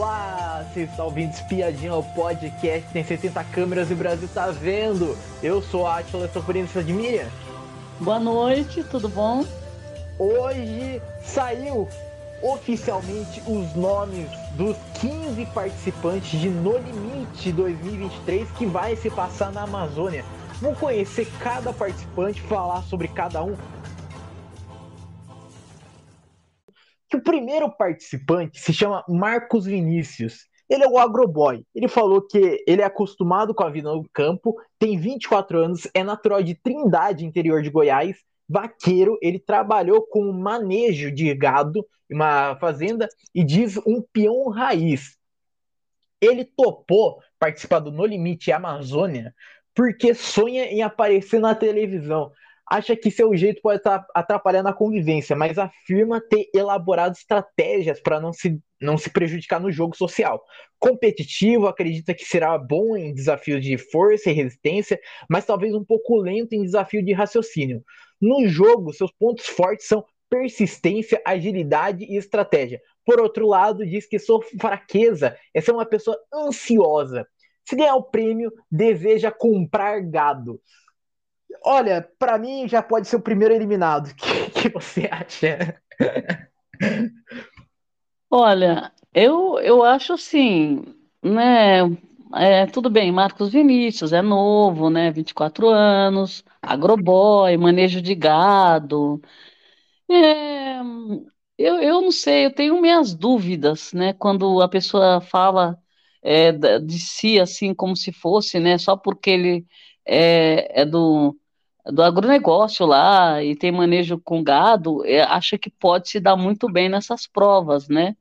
Olá, você está ouvindo Espiadinha, o podcast, tem 70 câmeras e o Brasil tá vendo. Eu sou a Atila, sou por isso de Miriam. Boa noite, tudo bom? Hoje saiu oficialmente os nomes dos 15 participantes de No Limite 2023 que vai se passar na Amazônia. Vamos conhecer cada participante, falar sobre cada um, que o primeiro participante se chama Marcos Vinícius. Ele é o agroboy. Ele falou que ele é acostumado com a vida no campo, tem 24 anos, é natural de Trindade, interior de Goiás, vaqueiro. Ele trabalhou com manejo de gado em uma fazenda e diz um peão raiz. Ele topou participar do No Limite Amazônia porque sonha em aparecer na televisão acha que seu jeito pode estar atrapalhando a convivência, mas afirma ter elaborado estratégias para não se, não se prejudicar no jogo social. Competitivo, acredita que será bom em desafios de força e resistência, mas talvez um pouco lento em desafio de raciocínio. No jogo, seus pontos fortes são persistência, agilidade e estratégia. Por outro lado, diz que sua fraqueza é ser uma pessoa ansiosa. Se ganhar o prêmio, deseja comprar gado. Olha, para mim já pode ser o primeiro eliminado. O que, que você acha? Olha, eu, eu acho assim, né? É, tudo bem, Marcos Vinícius é novo, né? 24 anos, agroboy, manejo de gado. É, eu, eu não sei, eu tenho minhas dúvidas, né? Quando a pessoa fala é, de si assim como se fosse, né? Só porque ele é, é do do agronegócio lá e tem manejo com gado, é, acha que pode se dar muito bem nessas provas, né?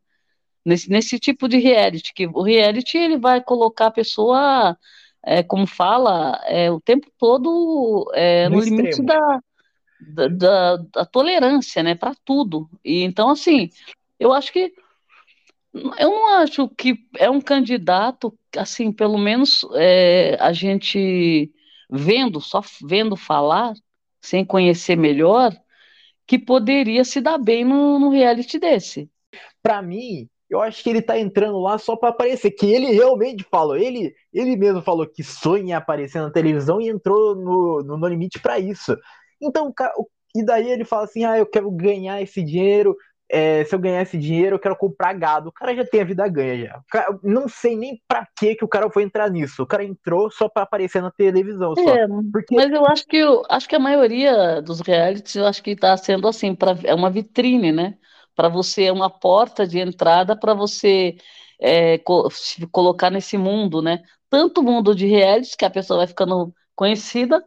Nesse, nesse tipo de reality, que o reality ele vai colocar a pessoa, é, como fala, é, o tempo todo é, no, no limite da, da, da, da, tolerância, né, para tudo. E então, assim, eu acho que eu não acho que é um candidato, assim, pelo menos é, a gente vendo, só vendo falar, sem conhecer melhor, que poderia se dar bem num, reality desse. Para mim, eu acho que ele tá entrando lá só para aparecer, que ele realmente falou, ele, ele mesmo falou que sonha aparecer na televisão e entrou no, no, no limite para isso. Então, e daí ele fala assim: ah, eu quero ganhar esse dinheiro, é, se eu ganhar esse dinheiro, eu quero comprar gado. O cara já tem a vida ganha já. Cara, não sei nem pra que que o cara foi entrar nisso. O cara entrou só pra aparecer na televisão. Só. É, porque... Mas eu acho que eu, acho que a maioria dos realities, eu acho que tá sendo assim, pra, é uma vitrine, né? Para você, é uma porta de entrada para você é, co se colocar nesse mundo, né? Tanto mundo de realities, que a pessoa vai ficando conhecida,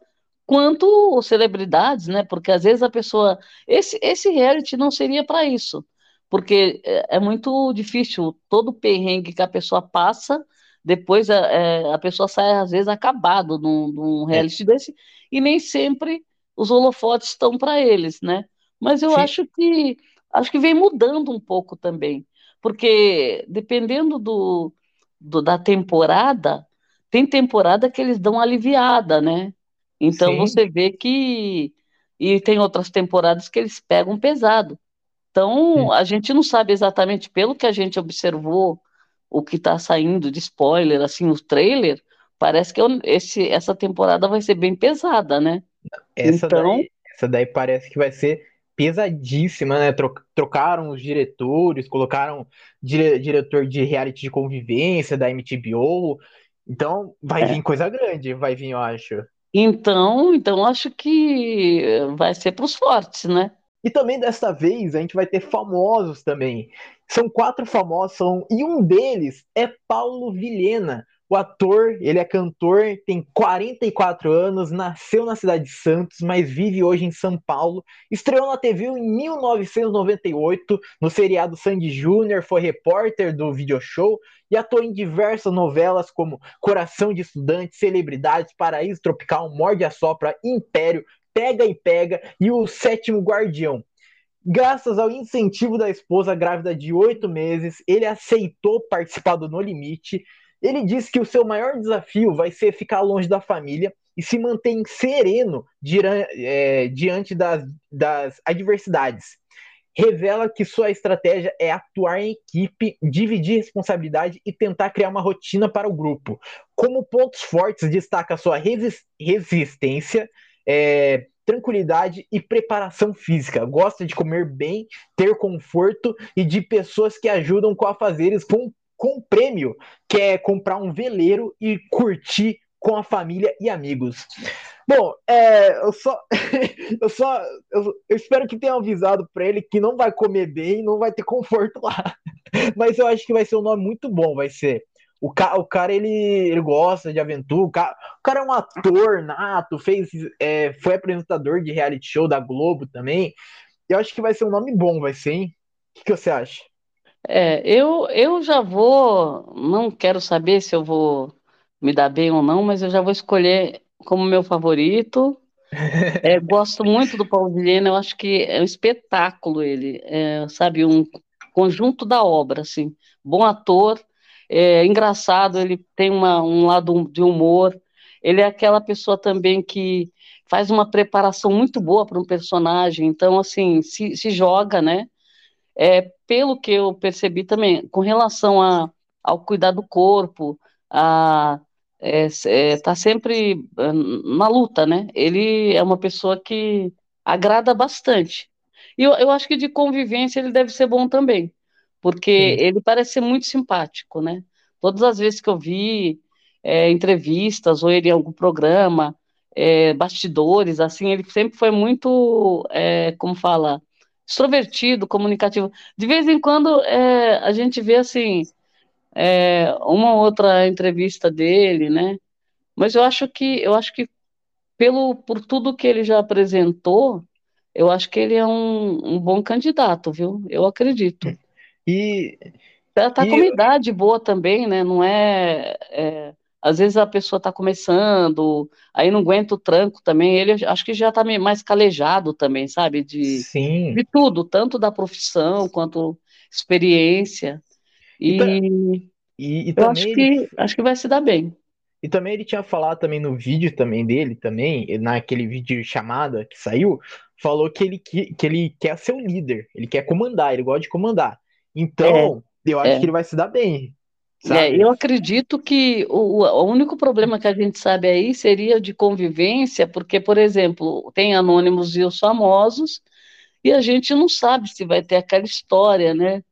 quanto celebridades, né? Porque às vezes a pessoa. Esse, esse reality não seria para isso, porque é, é, muito difícil todo o perrengue que a pessoa passa, depois a, é, a pessoa sai, às vezes, acabado num, num é. reality é. desse, e nem sempre os holofotes estão para eles, né? Mas eu Sim. acho que acho que vem mudando um pouco também, porque dependendo do, do da temporada, tem temporada que eles dão aliviada, né? Então Sim. você vê que. E tem outras temporadas que eles pegam pesado. Então Sim. a gente não sabe exatamente, pelo que a gente observou, o que está saindo de spoiler, assim, o trailer, parece que esse, essa temporada vai ser bem pesada, né? Essa, então... daí, essa daí parece que vai ser pesadíssima, né? Trocaram os diretores, colocaram dire diretor de reality de convivência da MTBO. Então vai é. vir coisa grande, vai vir, eu acho. Então, então acho que vai ser para os fortes, né? E também desta vez a gente vai ter famosos também. São quatro famosos, são... e um deles é Paulo Vilhena, o ator, ele é cantor, tem 44 anos, nasceu na cidade de Santos, mas vive hoje em São Paulo. Estreou na TV em 1998, no seriado Sandy Júnior, foi repórter do video show e atuou em diversas novelas como Coração de Estudante, Celebridades, Paraíso Tropical, Morde a Sopra, Império, Pega e Pega e O Sétimo Guardião. Graças ao incentivo da esposa grávida de oito meses, ele aceitou participar do No Limite ele disse que o seu maior desafio vai ser ficar longe da família e se manter sereno é, diante das, das adversidades. Revela que sua estratégia é atuar em equipe, dividir responsabilidade e tentar criar uma rotina para o grupo. Como pontos fortes, destaca sua resistência, é, tranquilidade e preparação física. Gosta de comer bem, ter conforto e de pessoas que ajudam com afazeres com, com prêmio, que é comprar um veleiro e curtir com a família e amigos. Bom, é, eu só, eu só, eu, eu, espero que tenham avisado para ele que não vai comer bem, não vai ter conforto lá. Mas eu acho que vai ser um nome muito bom, vai ser. O, ca, o cara, ele, ele gosta de aventura, o cara, o cara é um ator nato, fez, é, foi apresentador de reality show da Globo também. Eu acho que vai ser um nome bom, vai ser, hein? O que, que você acha? É, eu, eu já vou, não quero saber se eu vou me dar bem ou não, mas eu já vou escolher como meu favorito. É, gosto muito do Paulo Vilhena, eu acho que é um espetáculo ele, é, sabe, um conjunto da obra, assim, bom ator, é engraçado, ele tem uma, um lado de humor, ele é aquela pessoa também que faz uma preparação muito boa para um personagem, então, assim, se, se joga, né, é, pelo que eu percebi também, com relação a, ao cuidar do corpo, a está é, é, tá sempre ah, na luta, né? Ele é uma pessoa que agrada bastante. E eu, eu acho que de convivência ele deve ser bom também, porque Sim. ele parece ser muito simpático, né? Todas as vezes que eu vi é, entrevistas ou ele em algum programa, é, bastidores, assim, ele sempre foi muito, é, como fala, extrovertido, comunicativo. De vez em quando é, a gente vê assim é, uma outra entrevista dele, né? Mas eu acho que eu acho que pelo por tudo que ele já apresentou, eu acho que ele é um, um bom candidato, viu? Eu acredito. E tá, tá e... com uma idade boa também, né? Não é, é às vezes a pessoa está começando, aí não aguenta o tranco também. Ele acho que já está mais calejado também, sabe? De, Sim. de tudo, tanto da profissão quanto experiência. E, e, e eu acho que, acho que vai se dar bem. E também ele tinha falado também no vídeo também dele, também, naquele vídeo chamada que saiu, falou que ele, que, que ele quer ser o líder, ele quer comandar, ele gosta de comandar. Então, é, eu acho é. que ele vai se dar bem. É, eu acredito que o, o único problema que a gente sabe aí seria de convivência, porque, por exemplo, tem anônimos e os famosos, e a gente não sabe se vai ter aquela história, né?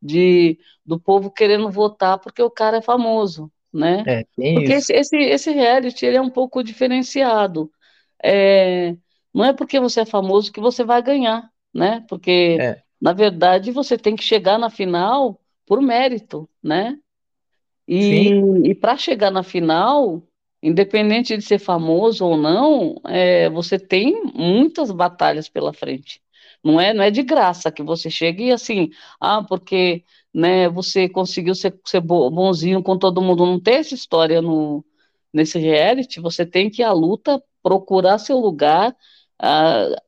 de do povo querendo votar porque o cara é famoso, né? É, porque esse, esse, esse, reality ele é um pouco diferenciado. É, não é porque você é famoso que você vai ganhar, né? Porque é. na verdade você tem que chegar na final por mérito, né? E, e para chegar na final, independente de ser famoso ou não, é, você tem muitas batalhas pela frente. Não é, não é de graça que você chega e assim, ah, porque né, você conseguiu ser, ser bonzinho com todo mundo. Não tem essa história no, nesse reality. Você tem que ir à luta, procurar seu lugar,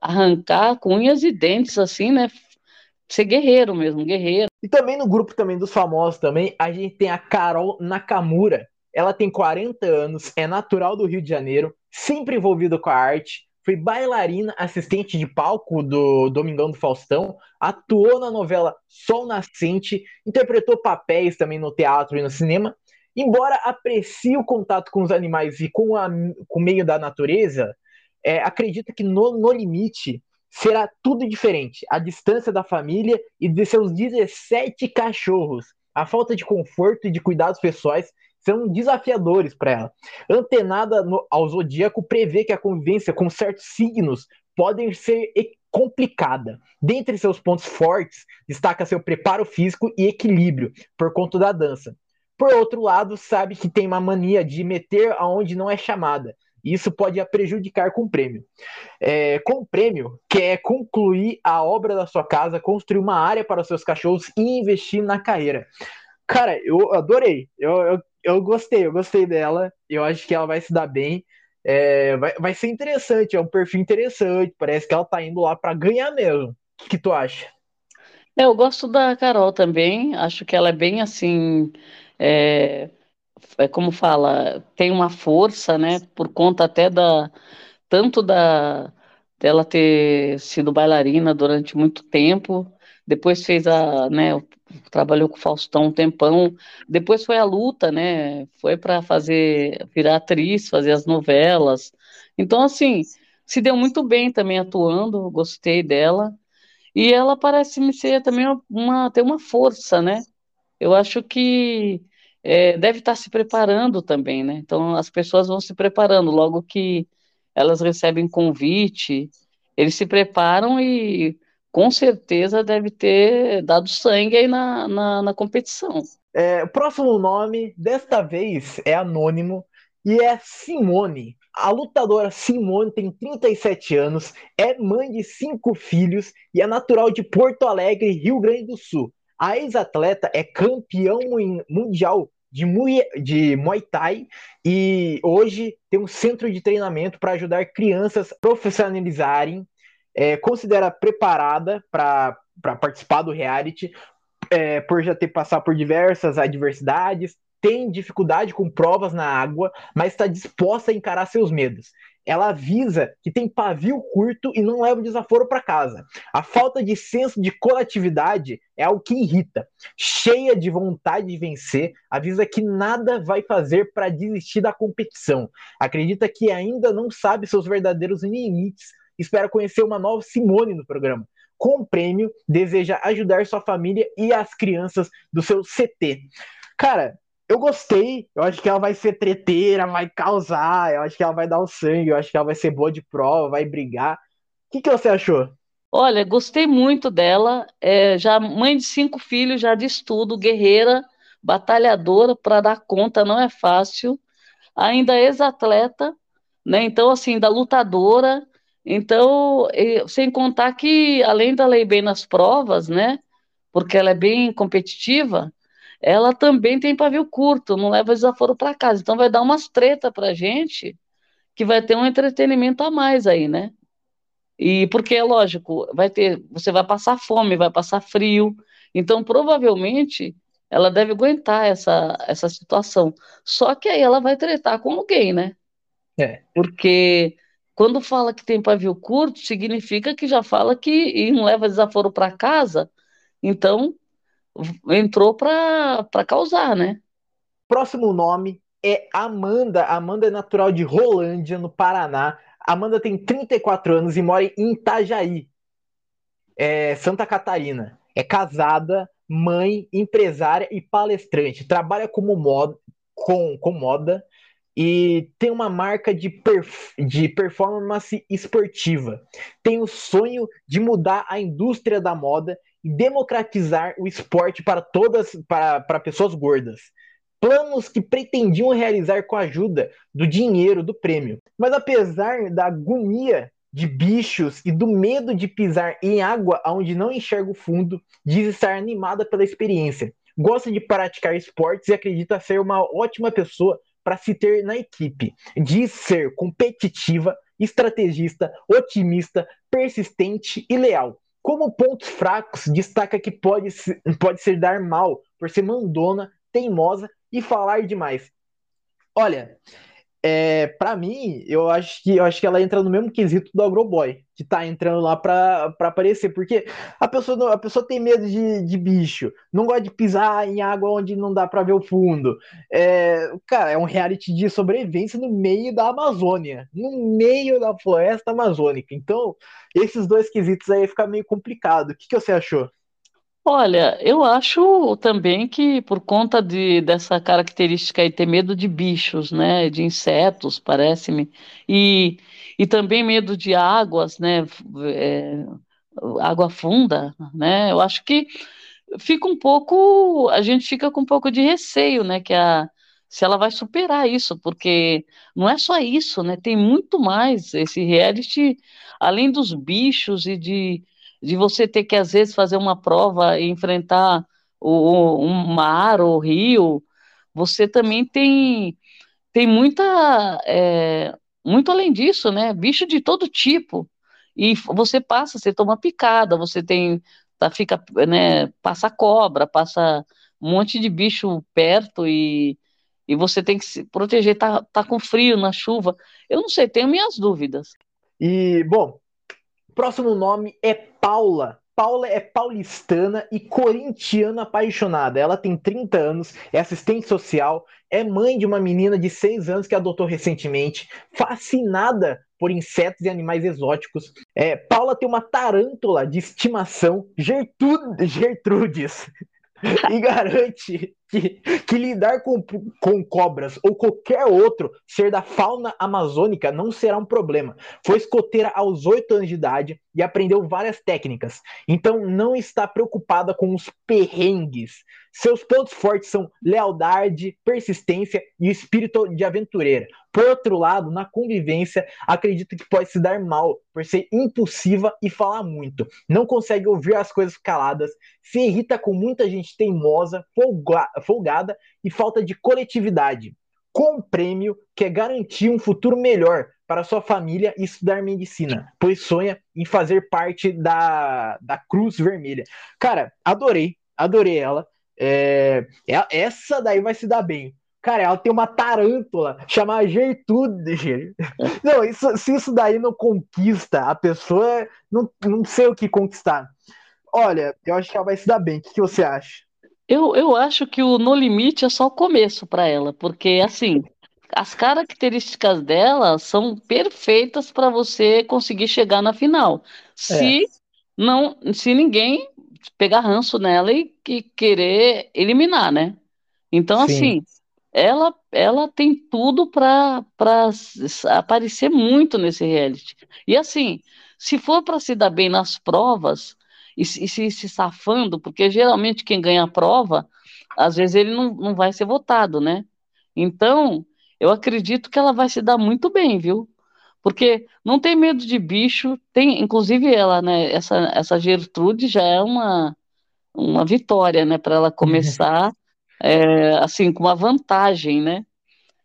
arrancar com unhas e dentes, assim, né? Ser guerreiro mesmo, guerreiro. E também no grupo também dos famosos também, a gente tem a Carol Nakamura. Ela tem 40 anos, é natural do Rio de Janeiro, sempre envolvida com a arte, foi bailarina, assistente de palco do Domingão do Faustão, atuou na novela Sol Nascente, interpretou papéis também no teatro e no cinema. Embora aprecie o contato com os animais e com, a, com o meio da natureza, é, acredita que no, no limite será tudo diferente. A distância da família e de seus 17 cachorros, a falta de conforto e de cuidados pessoais são desafiadores para ela. Antenada no, ao zodíaco prevê que a convivência com certos signos podem ser complicada. Dentre seus pontos fortes, destaca seu preparo físico e equilíbrio por conta da dança. Por outro lado, sabe que tem uma mania de meter aonde não é chamada. Isso pode a prejudicar com o prêmio. É, com o prêmio, quer concluir a obra da sua casa, construir uma área para os seus cachorros e investir na carreira. Cara, eu adorei. Eu, eu eu gostei, eu gostei dela. Eu acho que ela vai se dar bem. É, vai, vai ser interessante, é um perfil interessante. Parece que ela tá indo lá para ganhar mesmo. O que, que, tu acha? É, eu gosto da Carol também. Acho que ela é bem assim. É, é como fala, tem uma força, né? Por conta até da. Tanto da dela ter sido bailarina durante muito tempo depois fez a, né, trabalhou com o Faustão um tempão, depois foi a luta, né, foi para fazer, virar atriz, fazer as novelas, então, assim, se deu muito bem também atuando, gostei dela, e ela parece me ser também uma, ter uma força, né, eu acho que é, deve estar se preparando também, né? Então as pessoas vão se preparando. Logo que elas recebem convite, eles se preparam e com certeza deve ter dado sangue aí na, na, na competição. É, o próximo nome, desta vez, é anônimo e é Simone. A lutadora Simone tem 37 anos, é mãe de cinco filhos e é natural de Porto Alegre, Rio Grande do Sul. A ex-atleta é campeão mundial de Muay, de Muay Thai e hoje tem um centro de treinamento para ajudar crianças a profissionalizarem. É, considera preparada para participar do reality, é, por já ter passado por diversas adversidades, tem dificuldade com provas na água, mas está disposta a encarar seus medos. Ela avisa que tem pavio curto e não leva o desaforo para casa. A falta de senso de coletividade é algo que irrita. Cheia de vontade de vencer, avisa que nada vai fazer para desistir da competição. Acredita que ainda não sabe seus verdadeiros limites. Espera conhecer uma nova Simone no programa. Com o prêmio, deseja ajudar sua família e as crianças do seu CT. Cara, eu gostei, eu acho que ela vai ser treteira, vai causar, eu acho que ela vai dar o sangue, eu acho que ela vai ser boa de prova, vai brigar. O que, que você achou? Olha, gostei muito dela. É, já mãe de cinco filhos, já de estudo, guerreira, batalhadora para dar conta, não é fácil. Ainda ex-atleta, né? Então, assim, da lutadora. Então, sem contar que, além da lei bem nas provas, né? Porque ela é bem competitiva, ela também tem pavio curto, não leva desaforo para casa. Então vai dar umas treta para gente que vai ter um entretenimento a mais aí, né? E porque é lógico, vai ter, você vai passar fome, vai passar frio. Então provavelmente ela deve aguentar essa, essa situação. Só que aí ela vai tretar com alguém, né? É. Porque quando fala que tem pavio curto, significa que já fala que não leva desaforo para casa. Então, entrou para causar, né? Próximo nome é Amanda. Amanda é natural de Rolândia, no Paraná. Amanda tem 34 anos e mora em Itajaí, é, Santa Catarina. É casada, mãe, empresária e palestrante. Trabalha como moda, com, com moda e tem uma marca de, perf de performance esportiva. Tem o sonho de mudar a indústria da moda e democratizar o esporte para todas para, para pessoas gordas. Planos que pretendiam realizar com a ajuda do dinheiro do prêmio. Mas apesar da agonia de bichos e do medo de pisar em água onde não enxerga o fundo, diz estar animada pela experiência. Gosta de praticar esportes e acredita ser uma ótima pessoa para se ter na equipe. Diz ser competitiva, estrategista, otimista, persistente e leal. Como pontos fracos, destaca que pode, pode ser dar mal por ser mandona, teimosa e falar demais. Olha, é, para mim, eu acho que eu acho que ela entra no mesmo quesito do Agroboy, que tá entrando lá pra, pra aparecer, porque a pessoa, a pessoa tem medo de, de bicho, não gosta de pisar em água onde não dá pra ver o fundo. É, cara, é um reality de sobrevivência no meio da Amazônia, no meio da floresta amazônica. Então, esses dois quesitos aí fica meio complicado. O que, que você achou? Olha, eu acho também que por conta de, dessa característica aí, ter medo de bichos, né, de insetos, parece-me, e, e também medo de águas, né, é, água funda, né, eu acho que fica um pouco, a gente fica com um pouco de receio, né, que a, se ela vai superar isso, porque não é só isso, né, tem muito mais, esse reality, além dos bichos e de de você ter que, às vezes, fazer uma prova e enfrentar o, um mar ou rio, você também tem, tem muita. É, muito além disso, né? Bicho de todo tipo. E você passa, você toma picada, você tem. Tá, fica, né, passa cobra, passa um monte de bicho perto e, e você tem que se proteger, tá, tá com frio na chuva. Eu não sei, tenho minhas dúvidas. E, bom, Próximo nome é Paula. Paula é paulistana e corintiana apaixonada. Ela tem 30 anos, é assistente social, é mãe de uma menina de 6 anos que adotou recentemente, fascinada por insetos e animais exóticos. É, Paula tem uma tarântula de estimação, Gertrude, Gertrudes, e garante que, que lidar com, com cobras ou qualquer outro ser da fauna amazônica não será um problema. Foi escoteira aos 8 anos de idade e aprendeu várias técnicas. Então não está preocupada com os perrengues. Seus pontos fortes são lealdade, persistência e espírito de aventureira. Por outro lado, na convivência, acredito que pode se dar mal por ser impulsiva e falar muito. Não consegue ouvir as coisas caladas, se irrita com muita gente teimosa, folga folgada e falta de coletividade. Com um prêmio que é garantir um futuro melhor para sua família e estudar medicina, pois sonha em fazer parte da, da Cruz Vermelha. Cara, adorei, adorei ela. É, é essa daí vai se dar bem. Cara, ela tem uma tarântula chamada Gertrude. Não, isso, se isso daí não conquista a pessoa, não, não sei o que conquistar. Olha, eu acho que ela vai se dar bem. O que, que você acha? Eu, eu acho que o No Limite é só o começo para ela, porque assim, as características dela são perfeitas para você conseguir chegar na final. Se é. não, se ninguém pegar ranço nela e, e querer eliminar, né? Então, Sim. assim, ela, ela tem tudo para aparecer muito nesse reality. E assim, se for para se dar bem nas provas e, e se, se safando, porque geralmente quem ganha a prova, às vezes ele não, não vai ser votado, né? Então, eu acredito que ela vai se dar muito bem, viu? Porque não tem medo de bicho, tem, inclusive ela, né, essa, essa Gertrude já é uma, uma vitória, né, para ela começar é, assim, com uma vantagem, né?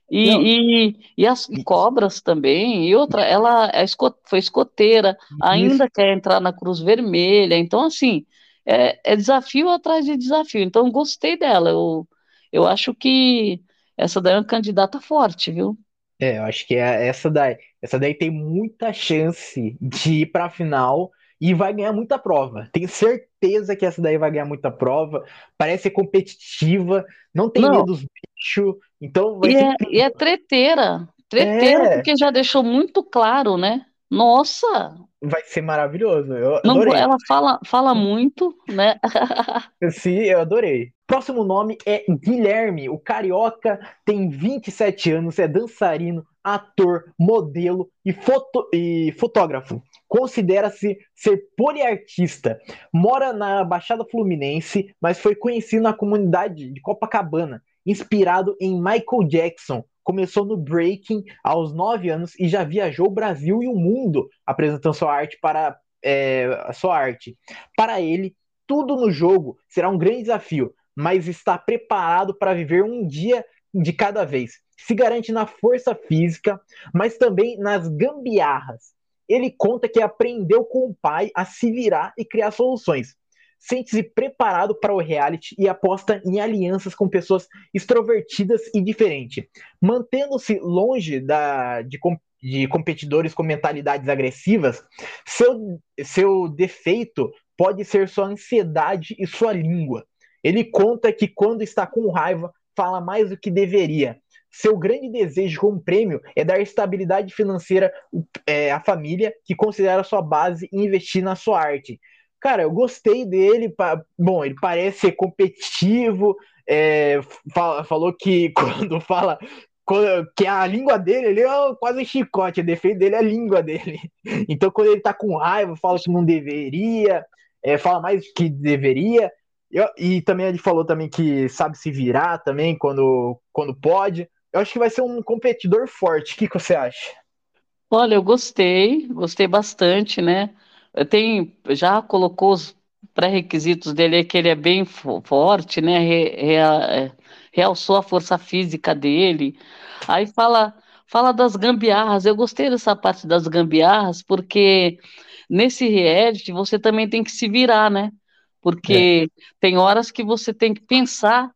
E, e, e, as cobras também, e outra, ela é esco, foi escoteira, ainda Isso. quer entrar na Cruz Vermelha, então assim, é, é, desafio atrás de desafio, então gostei dela, eu, eu acho que essa daí é uma candidata forte, viu? É, eu acho que é essa daí, essa daí tem muita chance de ir para a final e vai ganhar muita prova. Tenho certeza que essa daí vai ganhar muita prova. Parece ser competitiva, não tem não. medo dos bichos. Então vai e, ser... é, e é treteira. Treteira, é. porque já deixou muito claro, né? Nossa! Vai ser maravilhoso. Eu não, ela fala, fala muito, né? Sim, eu adorei. Próximo nome é Guilherme. O carioca tem 27 anos, é dançarino, ator, modelo e, foto, e fotógrafo. Considera-se ser poliartista. Mora na Baixada Fluminense, mas foi conhecido na comunidade de Copacabana, inspirado em Michael Jackson. Começou no breaking aos 9 anos e já viajou o Brasil e o mundo apresentando sua arte para é, sua arte. Para ele, tudo no jogo será um grande desafio, mas está preparado para viver um dia de cada vez. Se garante na força física, mas também nas gambiarras ele conta que aprendeu com o pai a se virar e criar soluções. Sente-se preparado para o reality e aposta em alianças com pessoas extrovertidas e diferentes. Mantendo-se longe da, de, de competidores com mentalidades agressivas, seu, seu defeito pode ser sua ansiedade e sua língua. Ele conta que quando está com raiva, fala mais do que deveria seu grande desejo como prêmio é dar estabilidade financeira é, à família, que considera sua base e investir na sua arte. Cara, eu gostei dele. Bom, ele parece ser competitivo. É, falou que quando fala que a língua dele ele é quase um chicote, o defeito dele é a língua dele. Então, quando ele tá com raiva, fala que não deveria, é, fala mais que deveria. Eu, e também ele falou também que sabe se virar também quando, quando pode. Eu acho que vai ser um competidor forte. O que, que você acha? Olha, eu gostei, gostei bastante, né? Tenho, já colocou os pré-requisitos dele, é que ele é bem forte, né? Re, re, é, realçou a força física dele. Aí fala, fala das gambiarras. Eu gostei dessa parte das gambiarras, porque nesse reality você também tem que se virar, né? Porque é. tem horas que você tem que pensar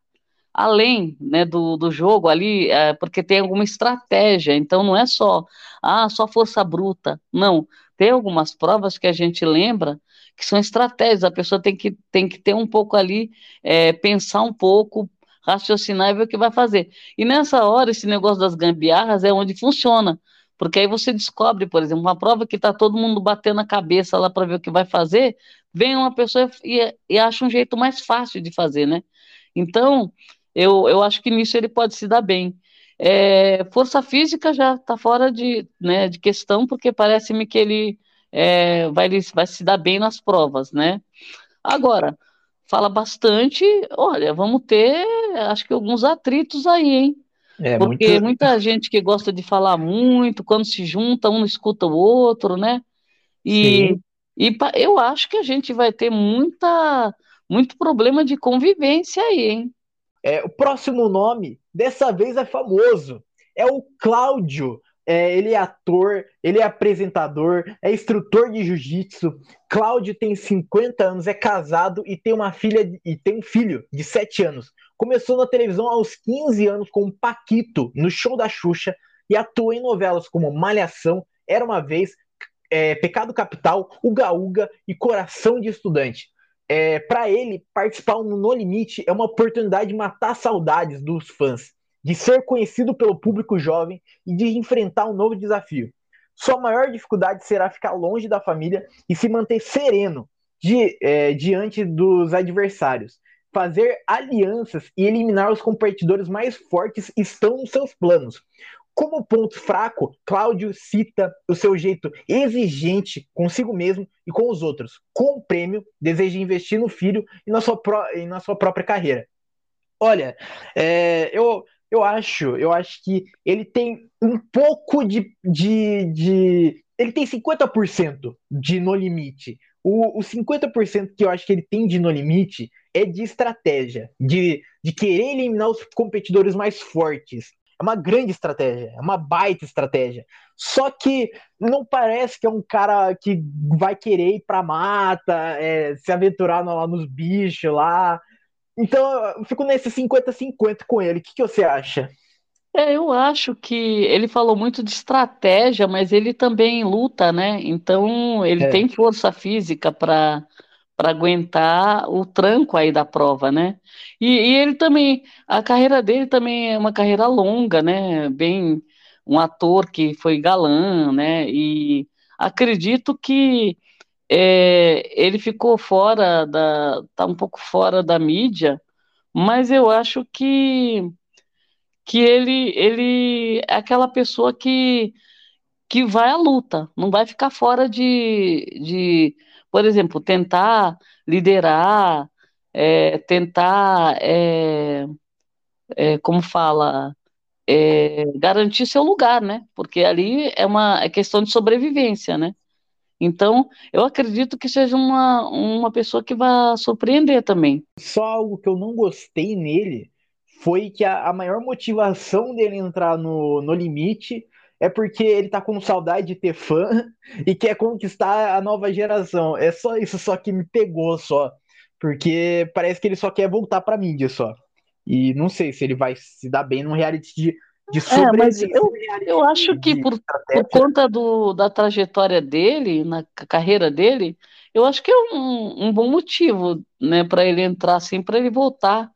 além né, do, do jogo ali, é, porque tem alguma estratégia, então não é só, ah, só força bruta, não, tem algumas provas que a gente lembra que são estratégias, a pessoa tem que, tem que ter um pouco ali, é, pensar um pouco, raciocinar e ver o que vai fazer. E nessa hora, esse negócio das gambiarras é onde funciona, porque aí você descobre, por exemplo, uma prova que está todo mundo batendo a cabeça lá para ver o que vai fazer, vem uma pessoa e, e acha um jeito mais fácil de fazer, né? Então, eu, eu acho que nisso ele pode se dar bem. É, força física já está fora de, né, de questão, porque parece-me que ele é, vai, vai se dar bem nas provas, né? Agora, fala bastante, olha, vamos ter, acho que alguns atritos aí, hein? É, porque muito... muita gente que gosta de falar muito, quando se junta, um escuta o outro, né? E, e eu acho que a gente vai ter muita, muito problema de convivência aí, hein? É, o próximo nome, dessa vez é famoso, é o Cláudio. É, ele é ator, ele é apresentador, é instrutor de jiu-jitsu. Cláudio tem 50 anos, é casado e tem uma filha e tem um filho de 7 anos. Começou na televisão aos 15 anos com Paquito no show da Xuxa e atuou em novelas como Malhação, Era uma vez, é, Pecado Capital, Uga Uga e Coração de Estudante é, para ele, participar no No Limite é uma oportunidade de matar saudades dos fãs, de ser conhecido pelo público jovem e de enfrentar um novo desafio. Sua maior dificuldade será ficar longe da família e se manter sereno de, é, diante dos adversários. Fazer alianças e eliminar os competidores mais fortes estão nos seus planos. Como ponto fraco, Cláudio cita o seu jeito exigente consigo mesmo e com os outros. Com o prêmio, deseja investir no filho e na sua, pró e na sua própria carreira. Olha, é, eu, eu acho, eu acho que ele tem um pouco de. de, de ele tem 50% de no limite. O, o 50% que eu acho que ele tem de no limite é de estratégia, de, de querer eliminar os competidores mais fortes. É uma grande estratégia, é uma baita estratégia. Só que não parece que é um cara que vai querer ir pra mata, é, se aventurar lá nos bichos lá. Então eu fico nesse 50-50 com ele. O que, que você acha? É, eu acho que ele falou muito de estratégia, mas ele também luta, né? Então ele é. tem força física para para aguentar o tranco aí da prova, né? E, e, ele também, a carreira dele também é uma carreira longa, né? Bem, um ator que foi galã, né? E acredito que é, ele ficou fora da, tá um pouco fora da mídia, mas eu acho que que ele ele é aquela pessoa que que vai à luta, não vai ficar fora de, de por exemplo, tentar liderar, é, tentar, é, é, como fala, garantir seu lugar, né? Porque ali é uma é questão de sobrevivência, né? Então, eu acredito que seja uma, uma pessoa que vai surpreender também. Só algo que eu não gostei nele foi que a, a maior motivação dele entrar no, no limite é porque ele tá com saudade de ter fã e quer conquistar a nova geração. É só isso só que me pegou só. Porque parece que ele só quer voltar pra mídia só. E não sei se ele vai se dar bem num reality de, de é, mas eu, eu acho que por, por conta do, da trajetória dele, na carreira dele, eu acho que é um, um bom motivo, né, para ele entrar assim, para ele voltar,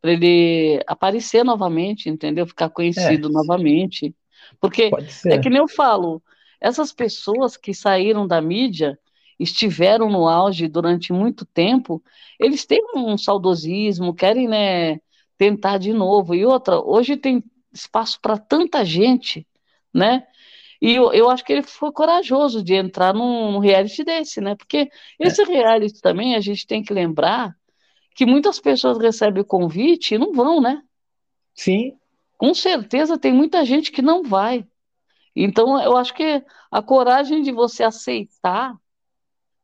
para ele aparecer novamente, entendeu? Ficar conhecido é. novamente. Porque é que nem eu falo, essas pessoas que saíram da mídia, estiveram no auge durante muito tempo, eles têm um saudosismo, querem né, tentar de novo. E outra, hoje tem espaço para tanta gente, né? E eu, eu acho que ele foi corajoso de entrar num, reality desse, né? Porque esse é. reality também a gente tem que lembrar que muitas pessoas recebem o convite e não vão, né? Sim com certeza tem muita gente que não vai. Então, eu acho que a coragem de você aceitar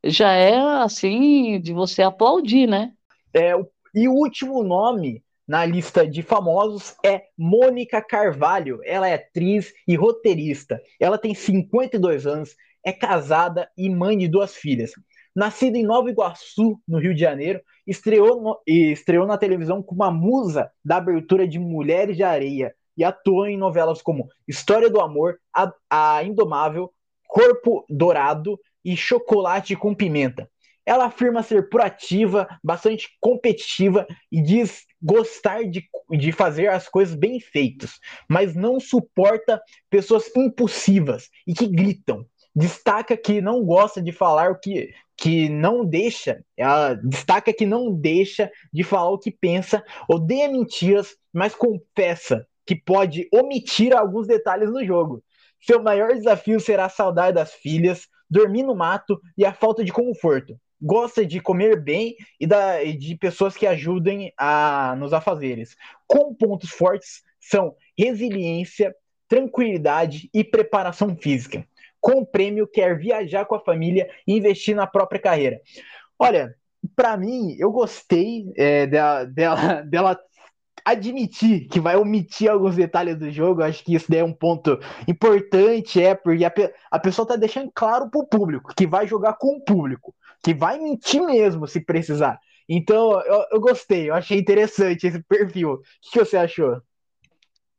já é assim, de você aplaudir, né? É, e o último nome na lista de famosos é Mônica Carvalho. Ela é atriz e roteirista. Ela tem 52 anos, é casada e mãe de duas filhas. Nascida em Nova Iguaçu, no Rio de Janeiro, estreou, no, estreou na televisão como uma musa da abertura de Mulheres de Areia e atuou em novelas como História do Amor, A, a Indomável, corpo dourado e chocolate com pimenta. Ela afirma ser proativa, bastante competitiva e diz gostar de, de fazer as coisas bem feitas, mas não suporta pessoas impulsivas e que gritam. Destaca que não gosta de falar o que, que não deixa, ela destaca que não deixa de falar o que pensa, odeia mentiras, mas confessa que pode omitir alguns detalhes no jogo. Seu maior desafio será a saudade das filhas, dormir no mato e a falta de conforto gosta de comer bem e, da, de pessoas que ajudem a, nos afazeres. Com pontos fortes são resiliência, tranquilidade e preparação física. Com prêmio, quer viajar com a família e investir na própria carreira. Olha, para mim, eu gostei é, dela, dela, dela admitir que vai omitir alguns detalhes do jogo, acho que isso daí é um ponto importante, é, porque a, a pessoa tá deixando claro pro público que vai jogar com o público que vai mentir mesmo se precisar. Então, eu, eu gostei, eu achei interessante esse perfil. O que você achou?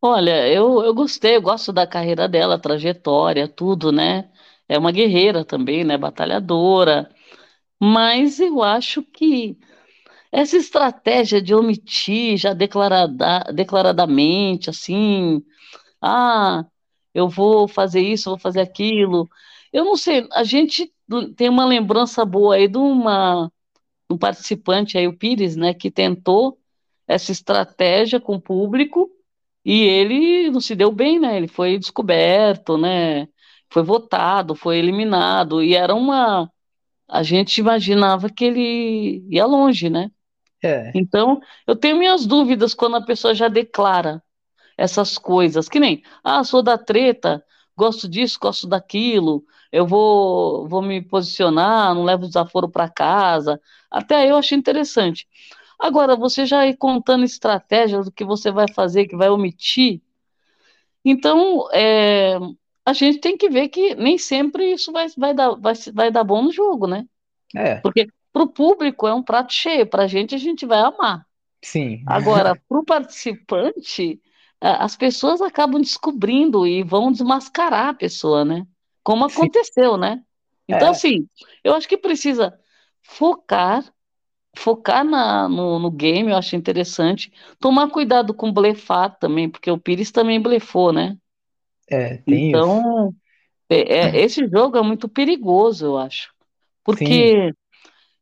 Olha, eu, eu gostei, eu gosto da carreira dela, trajetória, tudo, né? É uma guerreira também, né? Batalhadora. Mas eu acho que essa estratégia de omitir já declarada, declaradamente, assim, ah, eu vou fazer isso, vou fazer aquilo. Eu não sei, a gente tem uma lembrança boa aí de uma um participante aí, o Pires, né, que tentou essa estratégia com o público e ele não se deu bem, né? Ele foi descoberto, né? Foi votado, foi eliminado e era uma a gente imaginava que ele ia longe, né? É. Então, eu tenho minhas dúvidas quando a pessoa já declara essas coisas, que nem, ah, sou da treta, gosto disso, gosto daquilo, eu vou, vou me posicionar, não levo desaforo para casa. Até aí eu achei interessante. Agora, você já ir contando estratégias do que você vai fazer, que vai omitir. Então, é, a gente tem que ver que nem sempre isso vai, vai, dar, vai, vai dar bom no jogo, né? É. Porque para o público é um prato cheio, para a gente a gente vai amar. Sim. Agora, para o participante, as pessoas acabam descobrindo e vão desmascarar a pessoa, né? como aconteceu, Sim. né? Então, é. assim, eu acho que precisa focar, focar na, no, no, game, eu acho interessante. Tomar cuidado com blefar também, porque o Pires também blefou, né? É, tem então, isso. É, é, esse jogo é muito perigoso, eu acho. Porque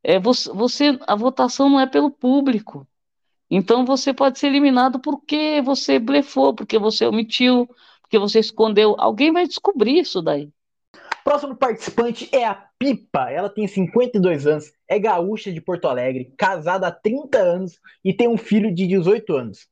é, você, você, a votação não é pelo público. Então você pode ser eliminado porque você blefou, porque você omitiu, porque você escondeu. Alguém vai descobrir isso daí. Próximo participante é a Pipa. Ela tem 52 anos, é gaúcha de Porto Alegre, casada há 30 anos e tem um filho de 18 anos.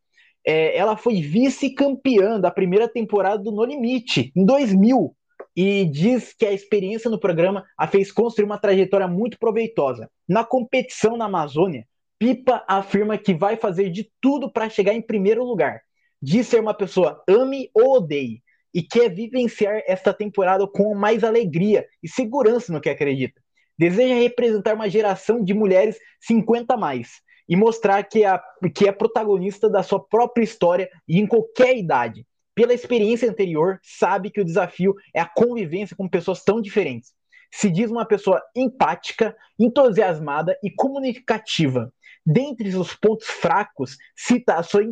É, ela foi vice-campeã da primeira temporada do No Limite, em 2000, e diz que a experiência no programa a fez construir uma trajetória muito proveitosa. Na competição na Amazônia, Pipa afirma que vai fazer de tudo para chegar em primeiro lugar. Diz ser uma pessoa ame ou odeie, e quer vivenciar esta temporada com mais alegria e segurança no que acredita. Deseja representar uma geração de mulheres 50 mais e mostrar que é, que é protagonista da sua própria história e em qualquer idade. Pela experiência anterior, sabe que o desafio é a convivência com pessoas tão diferentes. Se diz uma pessoa empática, entusiasmada e comunicativa. Dentre os pontos fracos, cita a sua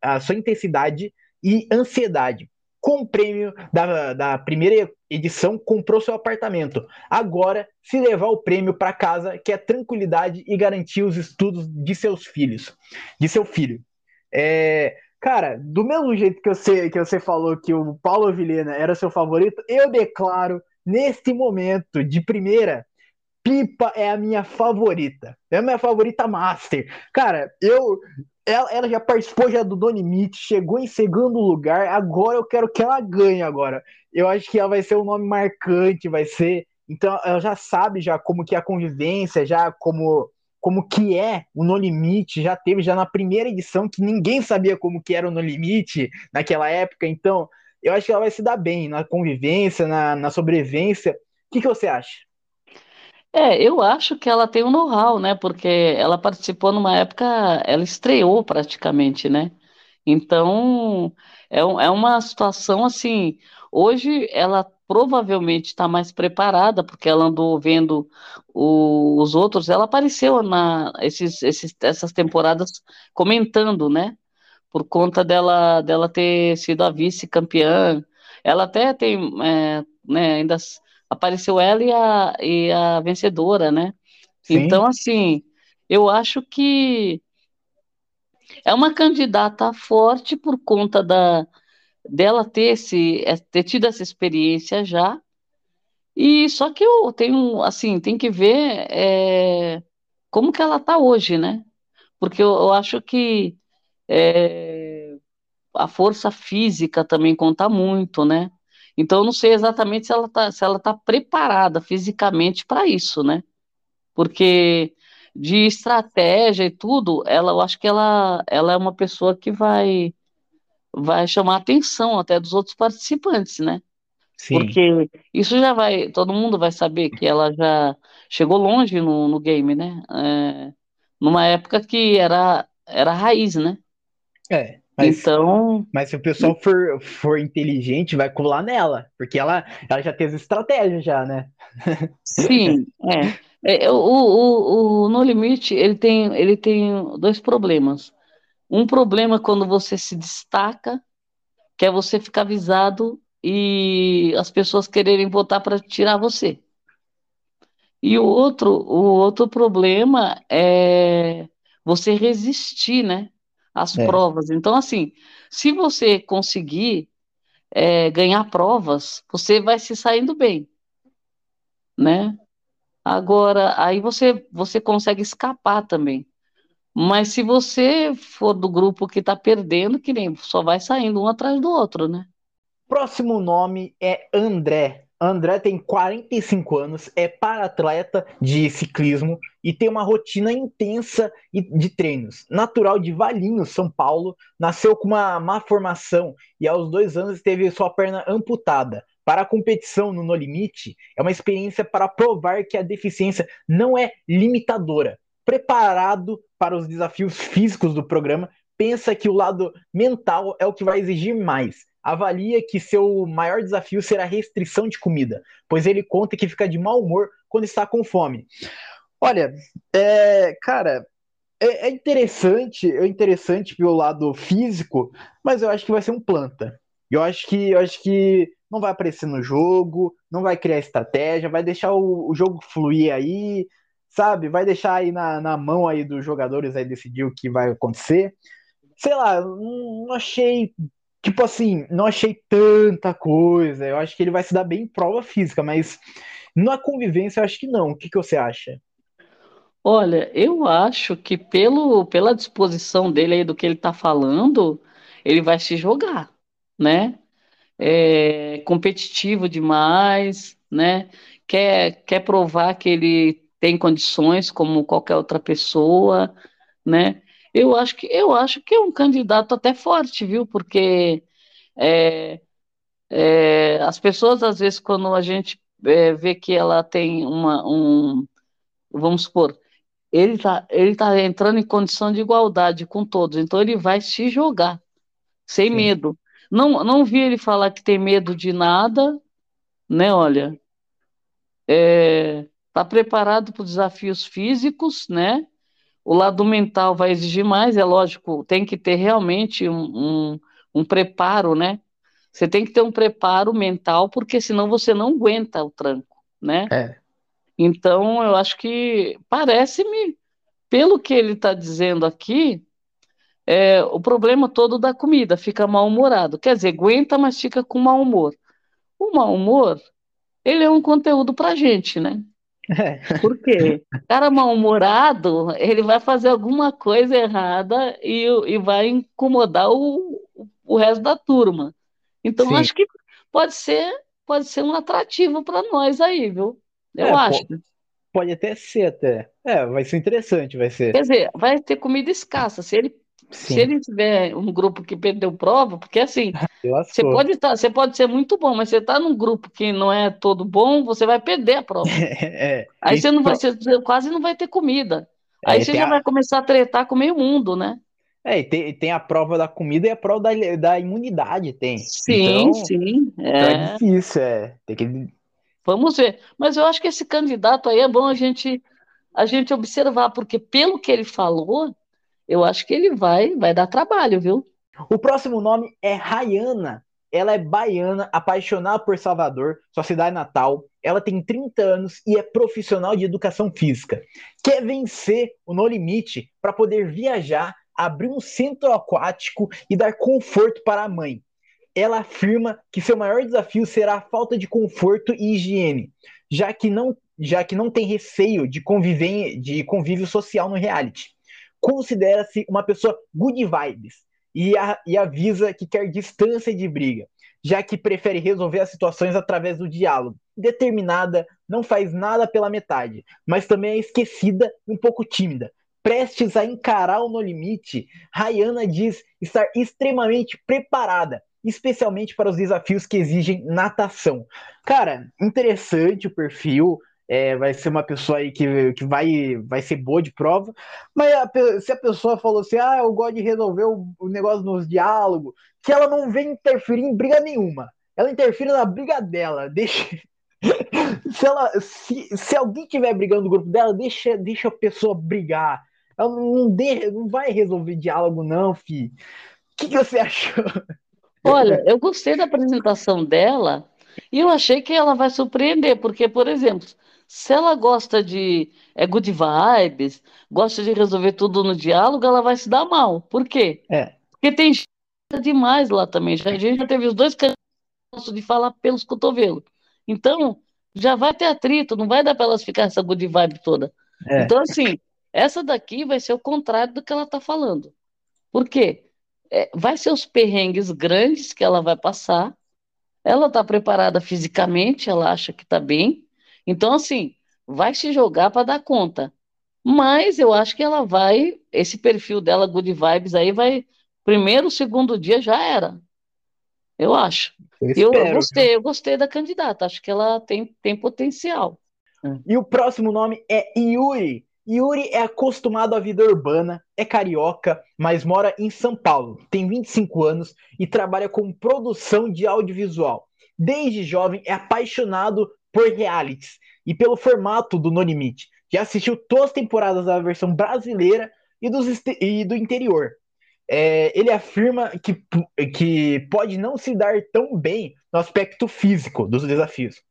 a sua intensidade e ansiedade com o prêmio da, da primeira edição, comprou seu apartamento. Agora, se levar o prêmio para casa, que é tranquilidade e garantir os estudos de seus filhos, de seu filho. É, cara, do mesmo jeito que você, que você falou que o Paulo Vilhena era seu favorito, eu declaro neste momento de primeira Pipa é a minha favorita. É a minha favorita master. Cara, eu ela, ela, já participou já do Doni Meet, chegou em segundo lugar. Agora eu quero que ela ganhe agora. Eu acho que ela vai ser um nome marcante, vai ser. Então ela já sabe já como que é a convivência, já como como que é o No Limite, já teve já na primeira edição que ninguém sabia como que era o No Limite naquela época. Então, eu acho que ela vai se dar bem na convivência, na, na sobrevivência. O que, que você acha? É, eu acho que ela tem um know-how, né? Porque ela participou numa época, ela estreou praticamente, né? Então, é, é uma situação assim. Hoje ela provavelmente está mais preparada, porque ela andou vendo o, os outros, ela apareceu na esses, esses, essas temporadas comentando, né? Por conta dela, dela ter sido a vice-campeã. Ela até tem, é, né, ainda apareceu ela e a, e a vencedora, né? Sim. Então, assim, eu acho que é uma candidata forte por conta da, dela ter, esse, é, ter tido essa experiência já. E só que eu tenho, assim, tem que ver é, como que ela está hoje, né? Porque eu, eu acho que é, a força física também conta muito, né? Então eu não sei exatamente se ela está se ela tá preparada fisicamente para isso, né? Porque de estratégia e tudo, ela, eu acho que ela, ela é uma pessoa que vai vai chamar a atenção até dos outros participantes, né? Sim. Porque isso já vai, todo mundo vai saber que ela já chegou longe no, no game, né? É, numa época que era, era raiz, né? É. Mas, então, mas se o pessoal for, for inteligente, vai colar nela, porque ela, ela já teve estratégia já, né? Sim, é. é o, o, o No Limite, ele tem, ele tem dois problemas. Um problema quando você se destaca, que é você ficar avisado e as pessoas quererem votar para tirar você. E o outro, o outro problema é você resistir, né, às é. provas. Então, assim, se você conseguir é, ganhar provas, você vai se saindo bem, né? Agora, aí você você consegue escapar também. Mas se você for do grupo que está perdendo, que nem só vai saindo um atrás do outro, né? Próximo nome é André. André tem 45 anos, é para-atleta de ciclismo e tem uma rotina intensa de treinos. Natural de Valinhos, São Paulo, nasceu com uma má formação e aos dois anos teve sua perna amputada. Para a competição no No Limite, é uma experiência para provar que a deficiência não é limitadora preparado para os desafios físicos do programa, pensa que o lado mental é o que vai exigir mais. Avalia que seu maior desafio será a restrição de comida, pois ele conta que fica de mau humor quando está com fome. Olha, é, cara, é, é interessante, é interessante pelo lado físico, mas eu acho que vai ser um planta. Eu acho que, eu acho que não vai aparecer no jogo, não vai criar estratégia, vai deixar o, o jogo fluir aí, sabe? Vai deixar aí na, na mão aí dos jogadores aí decidir o que vai acontecer. Sei lá, não, achei, tipo assim, não achei tanta coisa. Eu acho que ele vai se dar bem em prova física, mas na convivência eu acho que não. O que, que você acha? Olha, eu acho que pelo, pela disposição dele aí do que ele tá falando, ele vai se jogar, né? É competitivo demais, né? Quer, quer provar que ele tem condições como qualquer outra pessoa, né? Eu acho que eu acho que é um candidato até forte, viu? Porque é, é, as pessoas às vezes quando a gente é, vê que ela tem uma um vamos supor ele está ele tá entrando em condição de igualdade com todos, então ele vai se jogar sem Sim. medo. Não não vi ele falar que tem medo de nada, né? Olha, é, está preparado para os desafios físicos, né? O lado mental vai exigir mais, é lógico, tem que ter realmente um, um, um preparo, né? Você tem que ter um preparo mental, porque senão você não aguenta o tranco, né? É. Então, eu acho que parece-me, pelo que ele está dizendo aqui, é, o problema todo da comida, fica mal-humorado. Quer dizer, aguenta, mas fica com mau humor. O mau humor, ele é um conteúdo para gente, né? É. Por quê? Cara mal-humorado, ele vai fazer alguma coisa errada e, e vai incomodar o, o resto da turma. Então, Sim. acho que pode ser, pode ser um atrativo para nós aí, viu? Eu é, acho. Pode, pode até ser, até. É, vai ser interessante, vai ser. Quer dizer, vai ter comida escassa. Se ele Sim. Se ele tiver um grupo que perdeu prova, porque assim, você pode tá, você pode ser muito bom, mas você está num grupo que não é todo bom, você vai perder a prova. É, Aí você não vai, você quase não vai ter comida. É, Aí você já a... vai começar a tretar com meio mundo, né? É, e tem, tem a prova da comida e a prova da, da imunidade, tem. Sim, então, sim. então é É. difícil, é. Tem que... Vamos ver. Mas eu acho que esse candidato aí é bom a gente a gente observar, porque pelo que ele falou, eu acho que ele vai vai dar trabalho, viu? O próximo nome é Rayana. Ela é baiana, apaixonada por Salvador, sua cidade natal. Ela tem 30 anos e é profissional de educação física. Quer vencer o No Limite para poder viajar, abrir um centro aquático e dar conforto para a mãe. Ela afirma que seu maior desafio será a falta de conforto e higiene, já que não, já que não tem receio de, conviver, de convívio social no reality. Considera-se uma pessoa good vibes e, a, e avisa que quer distância de briga, já que prefere resolver as situações através do diálogo. Determinada, não faz nada pela metade, mas também é esquecida e um pouco tímida. Prestes a encarar o No Limite, Rayana diz estar extremamente preparada, especialmente para os desafios que exigem natação. Cara, interessante o perfil, é, vai ser uma pessoa aí que, que vai, vai ser boa de prova, mas a, se a pessoa falou assim, ah, eu gosto de resolver o, negócio nos diálogos, que ela não vem interferir em briga nenhuma. Ela interfere na briga dela, deixa. se, ela, se, se alguém estiver brigando no grupo dela, deixa, deixa a pessoa brigar. Ela não, de, não vai resolver diálogo, não, fi. O que, que você achou? Olha, eu gostei da apresentação dela e eu achei que ela vai surpreender, porque, por exemplo, se ela gosta de é good vibes, gosta de resolver tudo no diálogo, ela vai se dar mal. Por quê? É. Porque tem demais lá também. Já, a gente já teve os dois candidatos de falar pelos cotovelos. Então, já vai ter atrito, não vai dar para elas ficar essa good vibe toda. É. Então, assim, essa daqui vai ser o contrário do que ela está falando. Por quê? É, vai ser os perrengues grandes que ela vai passar. Ela está preparada fisicamente, ela acha que está bem. Então, assim, vai se jogar para dar conta. Mas eu acho que ela vai, esse perfil dela, good vibes, aí vai. Primeiro, segundo dia já era. Eu acho. Eu, eu, gostei, eu gostei da candidata, acho que ela tem, tem potencial. E o próximo nome é Yuri. Yuri é acostumado à vida urbana, é carioca, mas mora em São Paulo, tem 25 anos e trabalha com produção de audiovisual. Desde jovem é apaixonado por realities e pelo formato do No Limite. Já assistiu todas as temporadas da versão brasileira e, dos, e do interior. É, ele afirma que, que pode não se dar tão bem no aspecto físico dos desafios,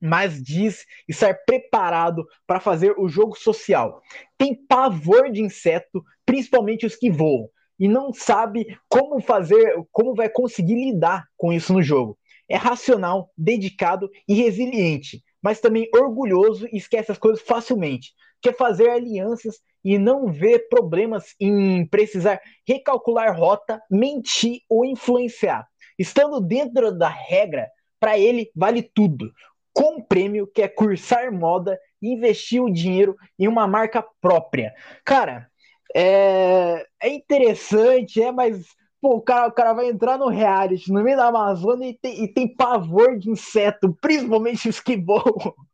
mas diz estar preparado para fazer o jogo social. Tem pavor de inseto, principalmente os que voam, e não sabe como fazer, como vai conseguir lidar com isso no jogo. É racional, dedicado e resiliente, mas também orgulhoso e esquece as coisas facilmente. Quer fazer alianças e não vê problemas em precisar recalcular rota, mentir ou influenciar. Estando dentro da regra, para ele vale tudo. Com um prêmio que é cursar moda investir o dinheiro em uma marca própria. Cara, é, é interessante, é, mas pô, o cara, o cara vai entrar no reality, no meio da Amazônia, e tem, e tem pavor de inseto, principalmente voam.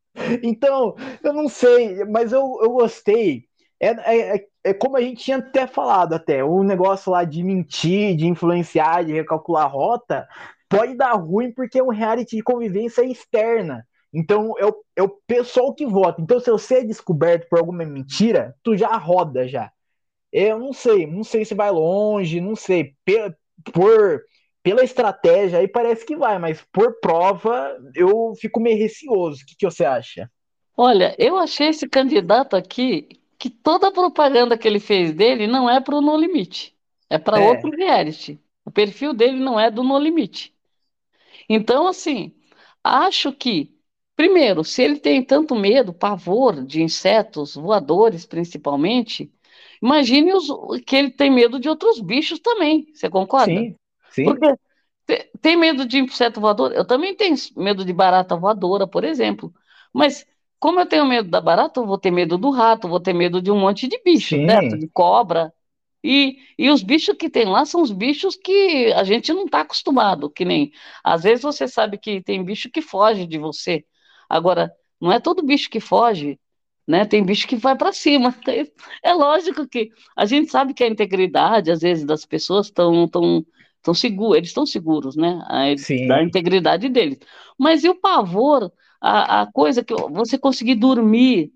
Então, eu não sei, mas eu, eu gostei. É, é, é, como a gente tinha até falado, até, o negócio lá de mentir, de influenciar, de recalcular rota, pode dar ruim porque é um reality de convivência externa. Então, é o, é o pessoal que vota. Então, se você é descoberto por alguma mentira, tu já roda já. Eu não sei, não sei se vai longe, não sei. Por, por pela estratégia aí parece que vai, mas por prova eu fico meio receoso. O que, que você acha? Olha, eu achei esse candidato aqui que toda a propaganda que ele fez dele não é para o No Limite, é para é. outro reality. O perfil dele não é do No Limite. Então, assim, acho que, primeiro, se ele tem tanto medo, pavor de insetos voadores, principalmente, imagine os, que ele tem medo de outros bichos também. Você concorda? Sim, sim. Porque tem medo de inseto voador? Eu também tenho medo de barata voadora, por exemplo. Mas como eu tenho medo da barata, eu vou ter medo do rato, vou ter medo de um monte de bicho, certo? De cobra. E, e os bichos que tem lá são os bichos que a gente não está acostumado, que nem. Às vezes você sabe que tem bicho que foge de você. Agora, não é todo bicho que foge né? Tem bicho que vai para cima. É lógico que a gente sabe que a integridade, às vezes, das pessoas estão tão, tão seguros, eles estão seguros, né? A, da integridade deles. Mas e o pavor, a, a coisa que você conseguir dormir,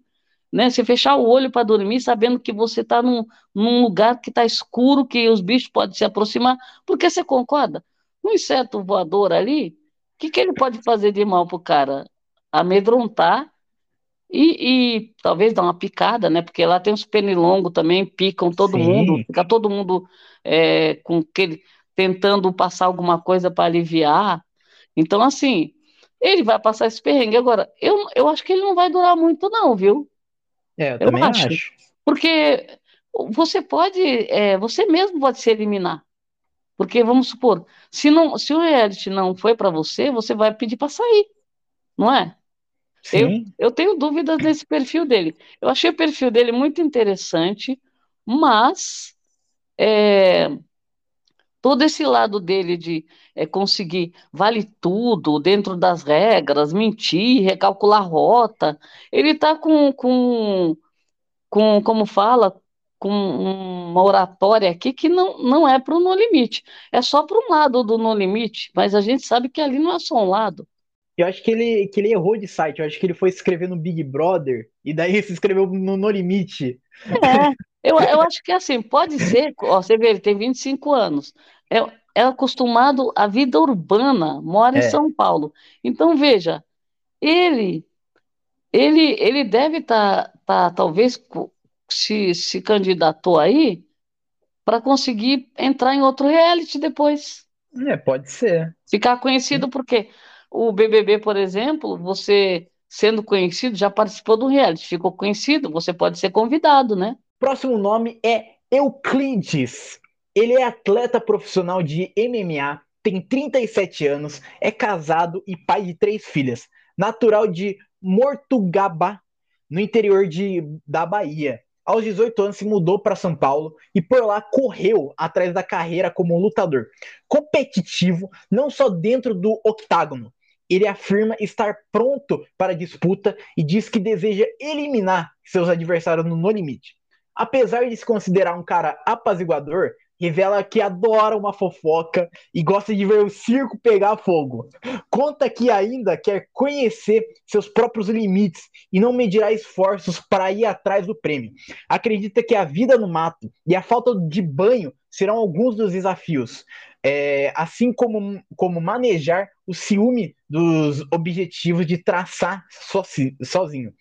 né? Você fechar o olho para dormir, sabendo que você está num, num lugar que está escuro, que os bichos podem se aproximar, porque você concorda? Um inseto voador ali, o que, que ele pode fazer de mal pro cara? Amedrontar e, e, talvez dar uma picada, né? Porque lá tem os pernilongos também, picam todo Sim. mundo, fica todo mundo é, com aquele, tentando passar alguma coisa para aliviar. Então, assim, ele vai passar esse perrengue. Agora, eu, eu acho que ele não vai durar muito, não, viu? É, eu, Eu também acho. acho. Porque você pode, é, você mesmo pode se eliminar. Porque, vamos supor, se, não, se o reality não foi para você, você vai pedir para sair, não é? Eu, Sim. eu tenho dúvidas nesse perfil dele. Eu achei o perfil dele muito interessante, mas é, todo esse lado dele de é, conseguir vale tudo dentro das regras, mentir, recalcular rota, ele está com, com, com, como fala, com uma oratória aqui que não, não é para o No Limite. É só para um lado do No Limite, mas a gente sabe que ali não é só um lado. Eu acho que ele, que ele errou de site. Eu acho que ele foi escrever no Big Brother e daí se inscreveu no No Limite. É, eu, eu acho que assim, pode ser, ó, você vê, ele tem 25 anos, é, é acostumado à vida urbana, mora em É. São Paulo. Então, veja, ele ele, ele deve estar, tá, talvez, co- se, se candidatou aí para conseguir entrar em outro reality depois. É, pode ser. Ficar conhecido porque o BBB, por exemplo, você sendo conhecido, já participou do reality, ficou conhecido, você pode ser convidado, né? Próximo nome é Euclides. Ele é atleta profissional de MMA, tem 37 anos, é casado e pai de três filhas. Natural de Mortugaba, no interior de, da Bahia. Aos 18 anos se mudou para São Paulo e por lá correu atrás da carreira como lutador. Competitivo, não só dentro do octágono. Ele afirma estar pronto para a disputa e diz que deseja eliminar seus adversários no No Limite. Apesar de se considerar um cara apaziguador, revela que adora uma fofoca e gosta de ver o circo pegar fogo. Conta que ainda quer conhecer seus próprios limites e não medirá esforços para ir atrás do prêmio. Acredita que a vida no mato e a falta de banho serão alguns dos desafios, é, assim como, como manejar o ciúme dos objetivos de traçar soci, sozinho.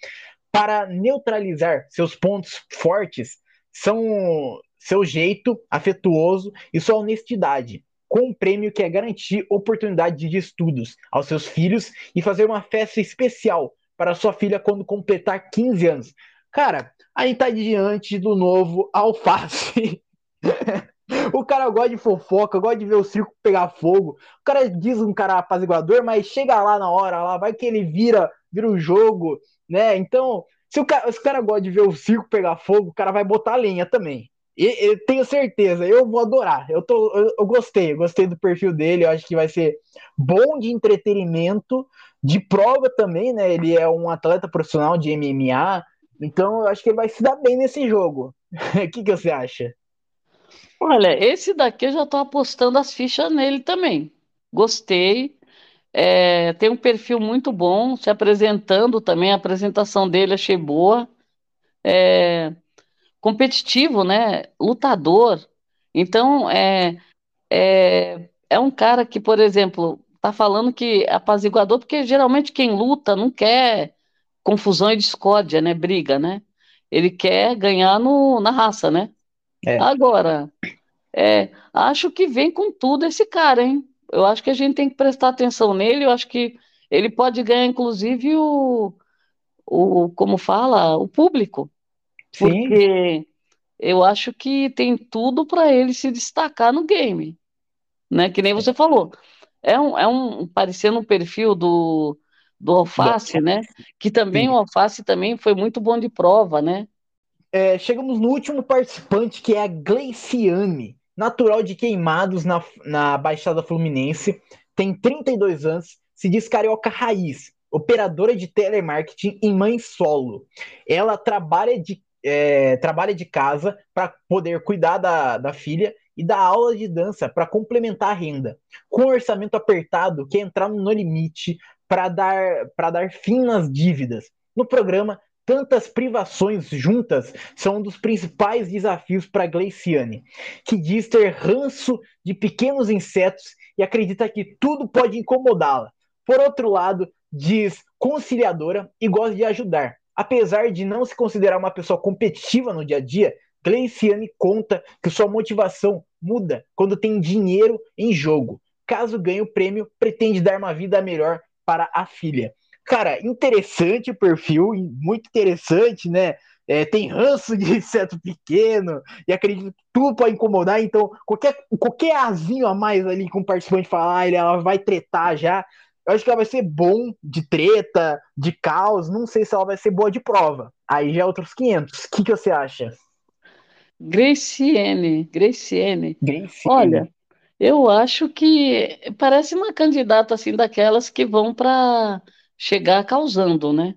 Para neutralizar seus pontos fortes, são seu jeito afetuoso e sua honestidade, com um prêmio que é garantir oportunidade de estudos aos seus filhos e fazer uma festa especial para sua filha quando completar 15 anos. Cara, aí tá diante do novo Alface. o cara gosta de fofoca, gosta de ver o circo pegar fogo. O cara diz um cara apaziguador, mas chega lá na hora, lá vai que ele vira, vira o jogo, né? Então, se o cara, se o cara gosta de ver o circo pegar fogo, o cara vai botar lenha também. E, tenho certeza, eu vou adorar. Eu, tô, eu, eu, gostei, eu gostei do perfil dele. Eu acho que vai ser bom de entretenimento, de prova também, né? Ele é um atleta profissional de MMA, então eu acho que ele vai se dar bem nesse jogo. O que, que você acha? Olha, esse daqui eu já estou apostando as fichas nele também. Gostei. É, tem um perfil muito bom, se apresentando também, a apresentação dele achei boa. É, competitivo, né? Lutador. Então, é, é, é um cara que, por exemplo, tá falando que é apaziguador, porque geralmente quem luta não quer confusão e discórdia, né? Briga, né? Ele quer ganhar no, na raça, né? É. Agora, é, acho que vem com tudo esse cara, hein? Eu acho que a gente tem que prestar atenção nele. Eu acho que ele pode ganhar, inclusive, o, o como fala, o público. Sim. Porque eu acho que tem tudo para ele se destacar no game. Né? Que nem você falou. É um, é um parecendo um perfil do, do Alface, né? Que também Sim. o Alface também foi muito bom de prova, né? É, chegamos no último participante, que é a Gleiciane, natural de Queimados, na, na Baixada Fluminense, tem 32 anos, se diz carioca raiz, operadora de telemarketing e mãe solo. Ela trabalha de, é, trabalha de casa para poder cuidar da, da filha e dá aula de dança para complementar a renda. Com orçamento apertado, quer entrar no limite para dar, dar fim nas dívidas. No programa, tantas privações juntas são um dos principais desafios para Gleiciane, que diz ter ranço de pequenos insetos e acredita que tudo pode incomodá-la. Por outro lado, diz conciliadora e gosta de ajudar. Apesar de não se considerar uma pessoa competitiva no dia a dia, Gleiciane conta que sua motivação muda quando tem dinheiro em jogo. Caso ganhe o prêmio, pretende dar uma vida melhor para a filha. Cara, interessante o perfil, muito interessante, né? É, tem ranço de inseto pequeno, e acredito que tudo pode incomodar, então qualquer, qualquer azinho a mais ali com o participante falar, ela vai tretar já. Eu acho que ela vai ser bom de treta, de caos, não sei se ela vai ser boa de prova. Aí já é outros 500. O que, que você acha? Graciene, Graciene. Graciene. Olha, eu acho que parece uma candidata assim daquelas que vão para chegar causando, né?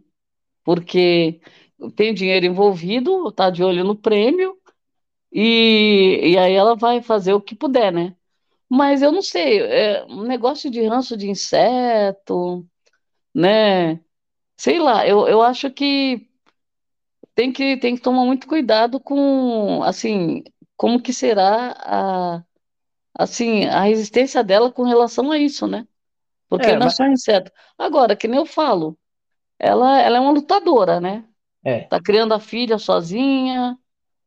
Porque tem dinheiro envolvido, tá de olho no prêmio e, e aí ela vai fazer o que puder, né? Mas eu não sei, é um negócio de ranço de inseto, né? Sei lá, eu, eu acho que tem que tem que tomar muito cuidado com, assim, como que será a assim, a resistência dela com relação a isso, né? Porque é, não é só inseto. Agora, que nem eu falo, ela, ela é uma lutadora, né? É. Tá criando a filha sozinha,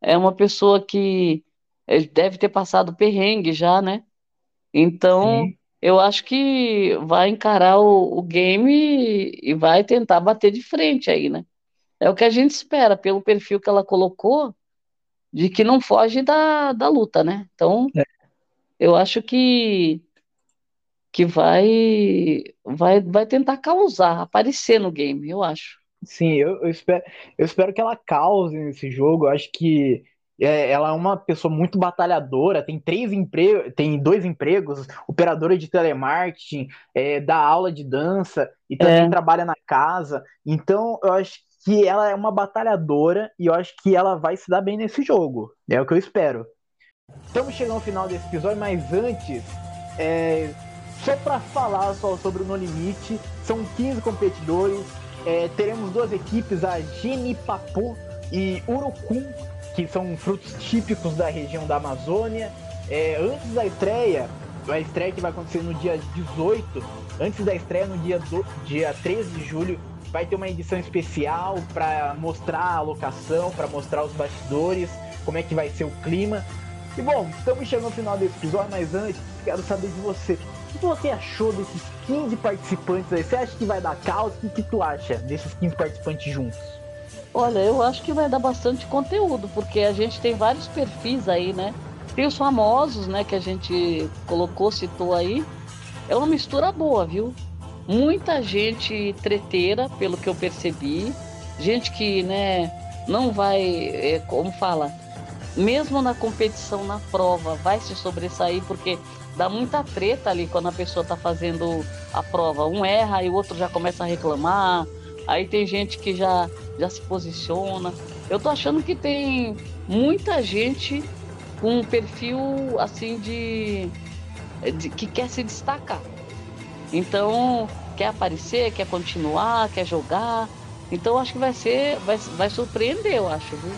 é uma pessoa que eh, deve ter passado perrengue já, né? Então, Sim. eu acho que vai encarar o, o game e, e vai tentar bater de frente aí, né? É o que a gente espera, pelo perfil que ela colocou, de que não foge da, da luta, né? Então, é eu acho que que vai vai vai tentar causar, aparecer no game, eu acho. Sim, eu, eu espero eu espero que ela cause nesse jogo. Eu acho que é, ela é uma pessoa muito batalhadora, tem três empregos, tem dois empregos, operadora de telemarketing, é, dá aula de dança e também é. trabalha na casa. Então, eu acho que ela é uma batalhadora e eu acho que ela vai se dar bem nesse jogo. É o que eu espero. Estamos chegando ao final desse episódio, mas antes, é, só para falar só sobre o No Limite, são 15 competidores, é, teremos duas equipes, a Genipapu e Urucum, que são frutos típicos da região da Amazônia. É, antes da estreia, a estreia que vai acontecer no dia 18, antes da estreia no dia, do, dia 13 de julho, vai ter uma edição especial para mostrar a locação, para mostrar os bastidores, como é que vai ser o clima. E bom, estamos chegando ao final desse episódio, mas antes, quero saber de você. Que você achou desses 15 participantes aí? Você acha que vai dar caos? O que, que tu acha desses 15 participantes juntos? Olha, eu acho que vai dar bastante conteúdo, porque a gente tem vários perfis aí, né? Tem os famosos, né, que a gente colocou, citou aí. É uma mistura boa, viu? Muita gente treteira, pelo que eu percebi. Gente que, né, não vai, é, como fala, mesmo na competição, na prova, vai se sobressair, porque dá muita treta ali quando a pessoa está fazendo a prova. Um erra e o outro já começa a reclamar. Aí tem gente que já, já se posiciona. Eu tô achando que tem muita gente com um perfil assim de, de que quer se destacar. Então, quer aparecer, quer continuar, quer jogar. Então acho que vai ser, vai, vai surpreender, eu acho, viu?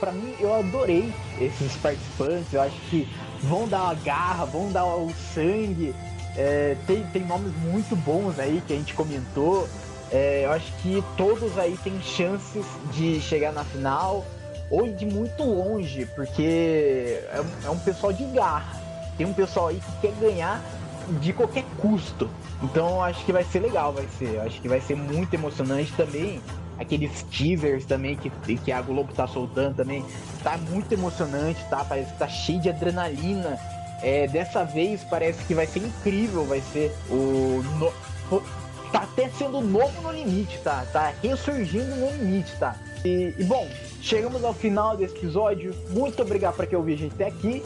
para mim, eu adorei esses participantes. Eu acho que vão dar a garra, vão dar o sangue. É, tem, tem nomes muito bons aí que a gente comentou. É, eu acho que todos aí têm chances de chegar na final ou de muito longe, porque é, é um pessoal de garra. Tem um pessoal aí que quer ganhar de qualquer custo. Então acho que vai ser legal, vai ser. Acho que vai ser muito emocionante também aqueles teasers também que, que a Globo tá soltando também. Tá muito emocionante, tá? Parece que tá cheio de adrenalina. É, dessa vez parece que vai ser incrível, vai ser o. No, tá até sendo novo no limite, tá? Tá ressurgindo no limite, tá? E, e bom, chegamos ao final desse episódio. Muito obrigado para quem ouviu a gente até aqui.